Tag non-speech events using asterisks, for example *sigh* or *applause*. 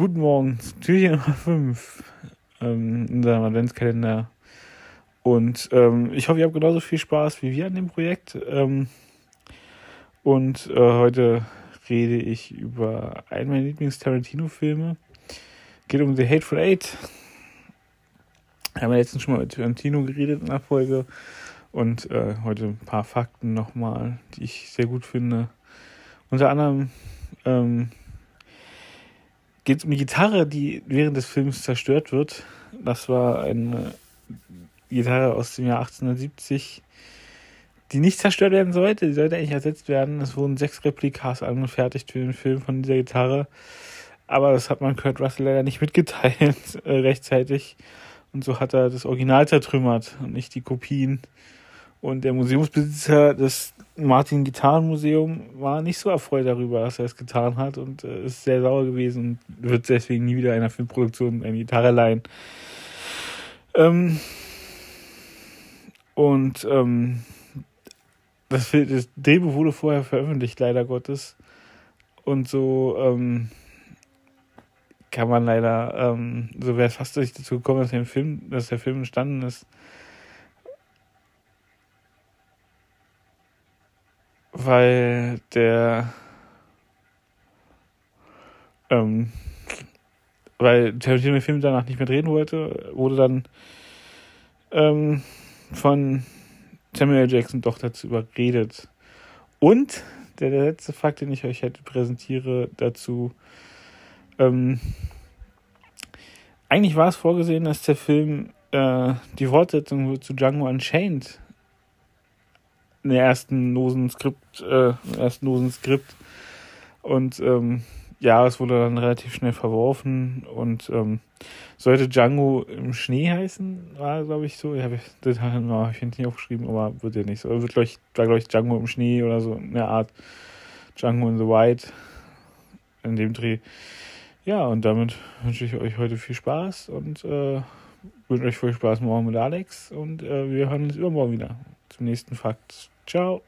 Guten Morgen, Türchen Nummer 5 ähm, in unserem Adventskalender. Und ähm, ich hoffe, ihr habt genauso viel Spaß wie wir an dem Projekt. Ähm, und äh, heute rede ich über einen meiner Lieblings-Tarantino-Filme. Geht um The Hateful Eight. Wir haben ja letztens schon mal mit Tarantino geredet in der Folge. Und äh, heute ein paar Fakten nochmal, die ich sehr gut finde. Unter anderem ähm, geht um die Gitarre, die während des Films zerstört wird. Das war eine Gitarre aus dem Jahr 1870, die nicht zerstört werden sollte. Die sollte eigentlich ersetzt werden. Es wurden sechs Replikas angefertigt für den Film von dieser Gitarre. Aber das hat man Kurt Russell leider nicht mitgeteilt *laughs* äh, rechtzeitig. Und so hat er das Original zertrümmert und nicht die Kopien. Und der Museumsbesitzer des Martin Gitarrenmuseum war nicht so erfreut darüber, dass er es getan hat und äh, ist sehr sauer gewesen und wird deswegen nie wieder einer Filmproduktion eine Gitarre leihen. Ähm, und ähm, das, das Drehbuch wurde vorher veröffentlicht, leider Gottes. Und so ähm, kann man leider, ähm, so wäre es fast nicht dazu gekommen, dass der Film, dass der Film entstanden ist. Weil der ähm, weil Tarantino den Film danach nicht mehr drehen wollte, wurde dann ähm, von Samuel. Jackson doch dazu überredet. Und der, der letzte Fakt, den ich euch heute präsentiere, dazu ähm, eigentlich war es vorgesehen, dass der Film äh, die Fortsetzung zu Django Unchained in der ersten losen Skript, äh, ersten losen Skript. Und ähm, ja, es wurde dann relativ schnell verworfen und ähm, sollte Django im Schnee heißen, war glaube ich so. Ich habe das hab ich nicht aufgeschrieben, aber wird ja nicht so. Wird glaube ich, war glaube ich Django im Schnee oder so in der Art Django in the White in dem Dreh. Ja, und damit wünsche ich euch heute viel Spaß und äh, wünsche euch viel Spaß morgen mit Alex und äh, wir hören uns übermorgen wieder zum nächsten Fakt. Ciao.